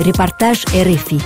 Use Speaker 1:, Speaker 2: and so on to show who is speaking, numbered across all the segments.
Speaker 1: Репортаж РФИ.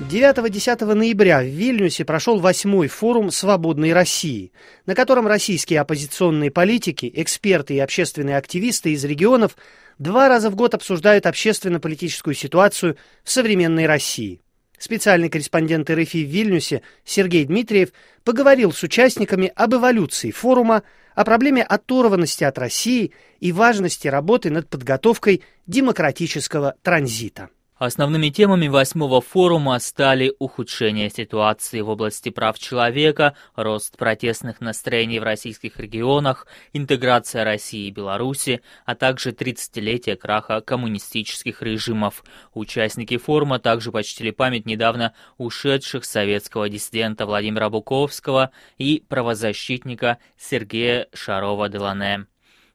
Speaker 2: 9-10 ноября в Вильнюсе прошел восьмой форум «Свободной России», на котором российские оппозиционные политики, эксперты и общественные активисты из регионов два раза в год обсуждают общественно-политическую ситуацию в современной России. Специальный корреспондент РФИ в Вильнюсе Сергей Дмитриев поговорил с участниками об эволюции форума, о проблеме оторванности от России и важности работы над подготовкой демократического транзита.
Speaker 3: Основными темами восьмого форума стали ухудшение ситуации в области прав человека, рост протестных настроений в российских регионах, интеграция России и Беларуси, а также 30-летие краха коммунистических режимов. Участники форума также почтили память недавно ушедших советского диссидента Владимира Буковского и правозащитника Сергея Шарова-Делане.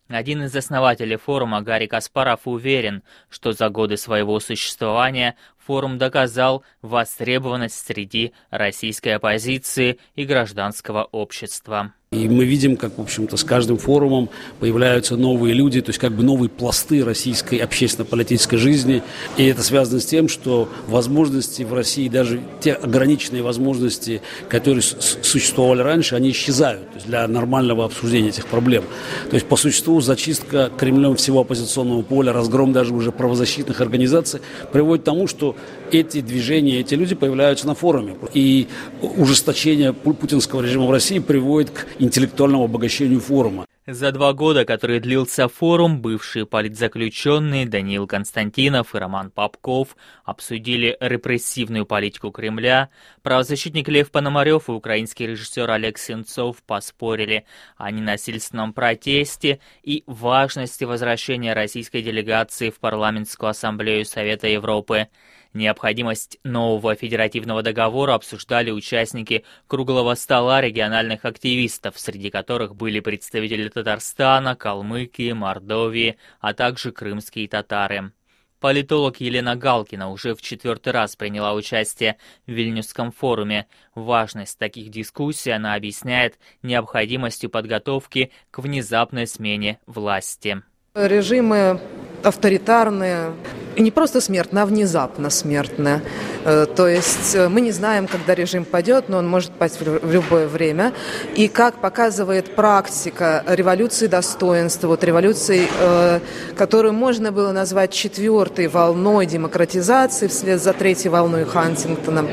Speaker 3: Один из основателей форума Гарри Каспаров уверен, что за годы своего существования форум доказал востребованность среди российской оппозиции и гражданского общества.
Speaker 4: И мы видим, как, в общем-то, с каждым форумом появляются новые люди, то есть как бы новые пласты российской общественно-политической жизни. И это связано с тем, что возможности в России, даже те ограниченные возможности, которые существовали раньше, они исчезают для нормального обсуждения этих проблем. То есть, по существу, зачистка Кремлем всего оппозиционного поля, разгром даже уже правозащитных организаций приводит к тому, что эти движения, эти люди появляются на форуме. И ужесточение путинского режима в России приводит к интеллектуальному обогащению форума.
Speaker 3: За два года, которые длился форум, бывшие политзаключенные Даниил Константинов и Роман Попков обсудили репрессивную политику Кремля, правозащитник Лев Пономарев и украинский режиссер Олег Сенцов поспорили о ненасильственном протесте и важности возвращения российской делегации в Парламентскую ассамблею Совета Европы. Необходимость нового федеративного договора обсуждали участники круглого стола региональных активистов, среди которых были представители Татарстана, Калмыкии, Мордовии, а также крымские татары. Политолог Елена Галкина уже в четвертый раз приняла участие в Вильнюсском форуме. Важность таких дискуссий она объясняет необходимостью подготовки к внезапной смене власти.
Speaker 5: Режимы авторитарные, не просто смертные, а внезапно смертные. Э, то есть э, мы не знаем, когда режим падет, но он может пасть в любое время. И как показывает практика революции достоинства, вот революции, э, которую можно было назвать четвертой волной демократизации вслед за третьей волной Хантингтона,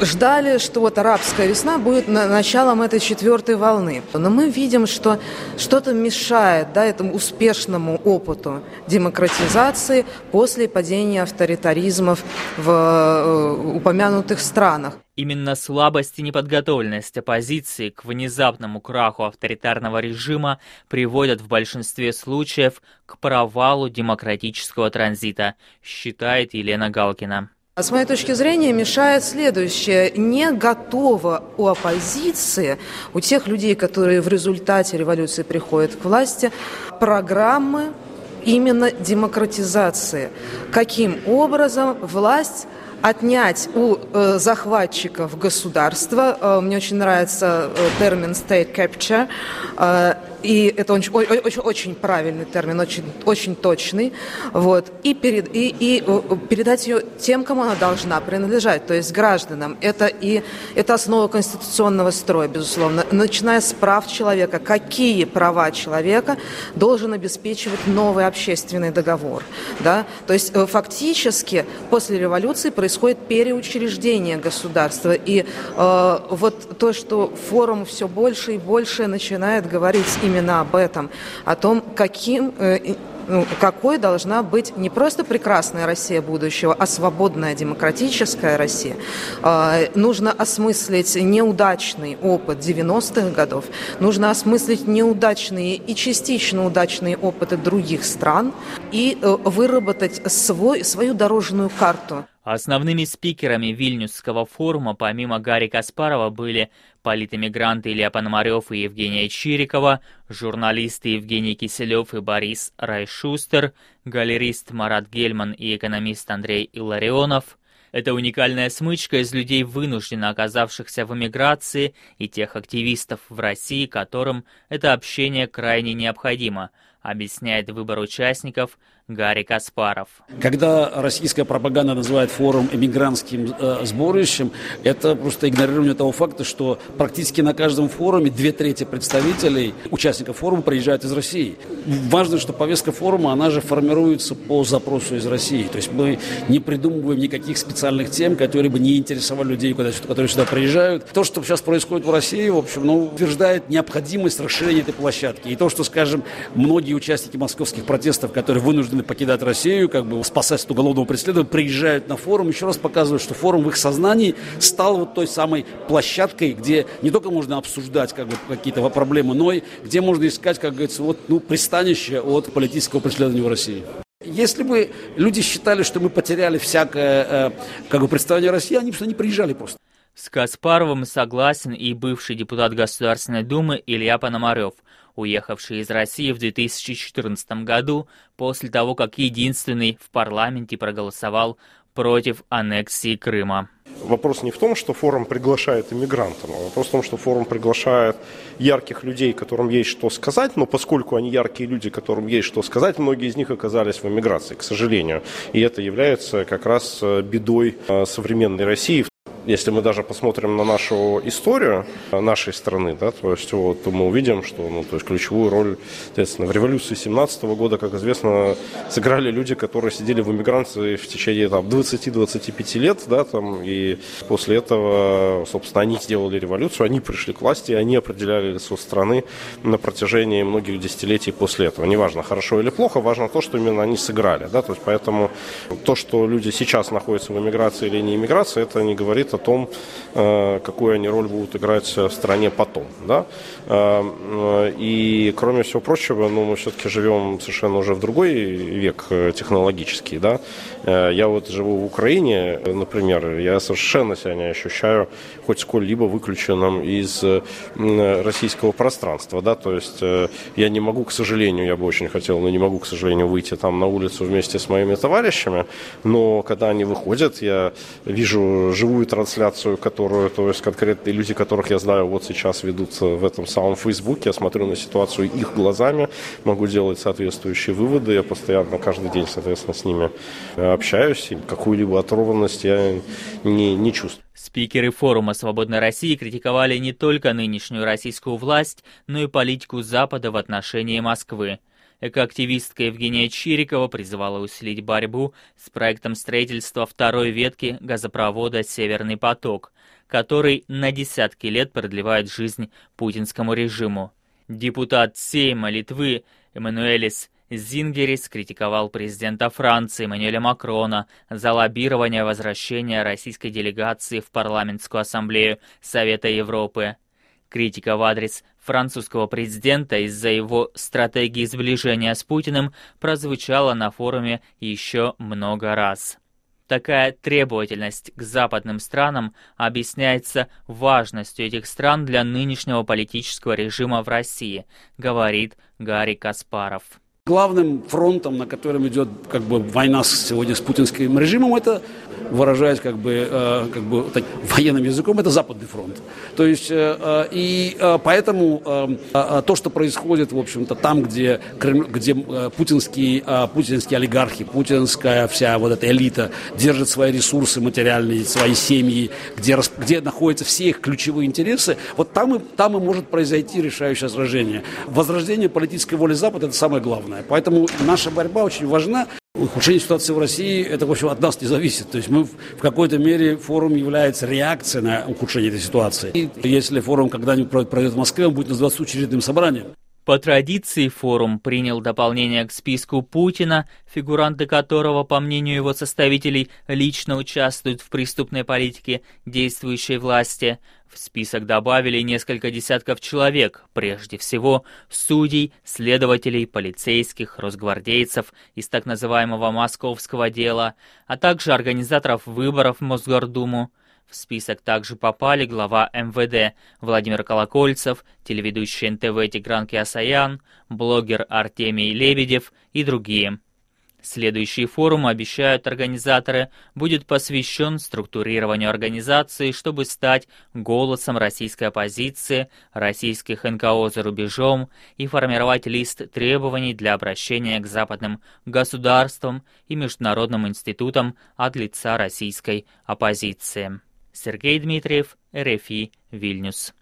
Speaker 5: ждали, что вот арабская весна будет началом этой четвертой волны. Но мы видим, что что-то мешает да, этому успешному опыту демократизации после падения авторитаризмов в э, упомянутых странах.
Speaker 3: Именно слабость и неподготовленность оппозиции к внезапному краху авторитарного режима приводят в большинстве случаев к провалу демократического транзита, считает Елена Галкина.
Speaker 5: С моей точки зрения, мешает следующее. Не готово у оппозиции, у тех людей, которые в результате революции приходят к власти, программы именно демократизации. Каким образом власть отнять у э, захватчиков государства, э, мне очень нравится э, термин state capture, э, и это очень, очень, очень правильный термин, очень, очень точный, вот, и, перед, и, и э, передать ее тем, кому она должна принадлежать, то есть гражданам. Это, и, это основа конституционного строя, безусловно, начиная с прав человека. Какие права человека должен обеспечивать новый общественный договор? Да? То есть э, фактически после революции происходит переучреждение государства, и э, вот то, что форум все больше и больше начинает говорить именно именно об этом, о том, каким э, ну, какой должна быть не просто прекрасная Россия будущего, а свободная демократическая Россия. Э, нужно осмыслить неудачный опыт 90-х годов, нужно осмыслить неудачные и частично удачные опыты других стран и э, выработать свой, свою дорожную карту.
Speaker 3: Основными спикерами Вильнюсского форума помимо Гарри Каспарова были политэмигранты Илья Пономарев и Евгения Чирикова, журналисты Евгений Киселев и Борис Райшустер, галерист Марат Гельман и экономист Андрей Илларионов. Это уникальная смычка из людей, вынужденно оказавшихся в эмиграции, и тех активистов в России, которым это общение крайне необходимо, объясняет выбор участников Гарри Каспаров.
Speaker 4: Когда российская пропаганда называет форум эмигрантским э, сборищем, это просто игнорирование того факта, что практически на каждом форуме две трети представителей, участников форума приезжают из России. Важно, что повестка форума, она же формируется по запросу из России. То есть мы не придумываем никаких специальных тем, которые бы не интересовали людей, которые сюда приезжают. То, что сейчас происходит в России, в общем, ну, утверждает необходимость расширения этой площадки. И то, что, скажем, многие участники московских протестов, которые вынуждены покидать Россию, как бы спасать от уголовного преследования, приезжают на форум, еще раз показывают, что форум в их сознании стал вот той самой площадкой, где не только можно обсуждать как бы, какие-то проблемы, но и где можно искать, как говорится, вот, ну, пристанище от политического преследования в России. Если бы люди считали, что мы потеряли всякое э, как бы представление России, они бы не приезжали просто.
Speaker 3: С Каспаровым согласен и бывший депутат Государственной Думы Илья Пономарев, уехавший из России в 2014 году после того, как единственный в парламенте проголосовал против аннексии Крыма.
Speaker 1: Вопрос не в том, что форум приглашает иммигрантов, а вопрос в том, что форум приглашает ярких людей, которым есть что сказать, но поскольку они яркие люди, которым есть что сказать, многие из них оказались в эмиграции, к сожалению. И это является как раз э, бедой э, современной России, если мы даже посмотрим на нашу историю нашей страны, да, то есть вот, то мы увидим, что ну, то есть ключевую роль, соответственно, в революции 17 года, как известно, сыграли люди, которые сидели в эмиграции в течение там, 20-25 лет, да, там, и после этого, собственно, они сделали революцию, они пришли к власти, они определяли лицо страны на протяжении многих десятилетий после этого. Неважно, хорошо или плохо, важно то, что именно они сыграли, да, то есть поэтому то, что люди сейчас находятся в эмиграции или не эмиграции, это не говорит о том, э, какую они роль будут играть в стране потом. Да? Э, э, и, кроме всего прочего, ну, мы все-таки живем совершенно уже в другой век технологический. Да? Я вот живу в Украине, например, я совершенно себя не ощущаю хоть сколь-либо выключенным из российского пространства. Да? То есть я не могу, к сожалению, я бы очень хотел, но не могу, к сожалению, выйти там на улицу вместе с моими товарищами, но когда они выходят, я вижу живую трансляцию трансляцию, которую, то есть конкретные люди, которых я знаю, вот сейчас ведут в этом самом Фейсбуке, я смотрю на ситуацию их глазами, могу делать соответствующие выводы, я постоянно каждый день, соответственно, с ними общаюсь, и какую-либо оторванность я не, не чувствую.
Speaker 3: Спикеры форума «Свободной России» критиковали не только нынешнюю российскую власть, но и политику Запада в отношении Москвы. Экоактивистка Евгения Чирикова призывала усилить борьбу с проектом строительства второй ветки газопровода «Северный поток», который на десятки лет продлевает жизнь путинскому режиму. Депутат Сейма Литвы Эммануэлис Зингерис критиковал президента Франции Эммануэля Макрона за лоббирование возвращения российской делегации в парламентскую ассамблею Совета Европы. Критика в адрес французского президента из-за его стратегии сближения с Путиным прозвучала на форуме еще много раз. Такая требовательность к западным странам объясняется важностью этих стран для нынешнего политического режима в России, говорит Гарри Каспаров.
Speaker 4: Главным фронтом, на котором идет как бы война сегодня с путинским режимом, это выражаясь как бы, э, как бы так, военным языком, это Западный фронт. То есть, э, э, и поэтому то, что происходит, в общем-то, там, где, где путинские, путинские олигархи, путинская вся вот эта элита держит свои ресурсы материальные, свои семьи, где, где находятся все их ключевые интересы, вот там и, там и может произойти решающее сражение. Возрождение политической воли Запада – это самое главное. Поэтому наша борьба очень важна. Ухудшение ситуации в России, это, в общем, от нас не зависит. То есть мы в какой-то мере, форум является реакцией на ухудшение этой ситуации. И если форум когда-нибудь пройдет в Москве, он будет называться учредительным собранием.
Speaker 3: По традиции форум принял дополнение к списку Путина, фигуранты которого, по мнению его составителей, лично участвуют в преступной политике действующей власти. В список добавили несколько десятков человек, прежде всего судей, следователей, полицейских, росгвардейцев из так называемого «московского дела», а также организаторов выборов в Мосгордуму. В список также попали глава МВД Владимир Колокольцев, телеведущий НТВ Тигран Киасаян, блогер Артемий Лебедев и другие. Следующий форум, обещают организаторы, будет посвящен структурированию организации, чтобы стать голосом российской оппозиции, российских НКО за рубежом и формировать лист требований для обращения к западным государствам и международным институтам от лица российской оппозиции. Сергей Дмитриев, РФИ, Вильнюс.